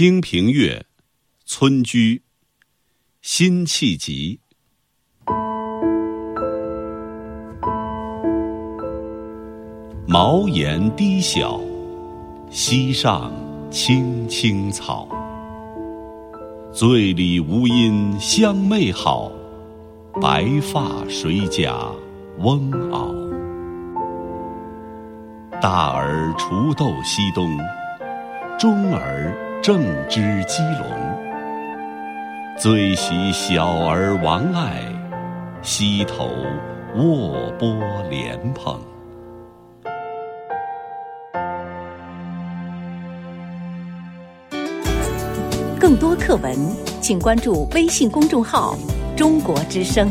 清平乐，村居，辛弃疾。茅檐低小，溪上青青草。醉里吴音相媚好，白发谁家翁媪？大儿锄豆溪东，中儿正织鸡笼。最喜小儿王爱，溪头卧剥莲蓬。更多课文，请关注微信公众号“中国之声”。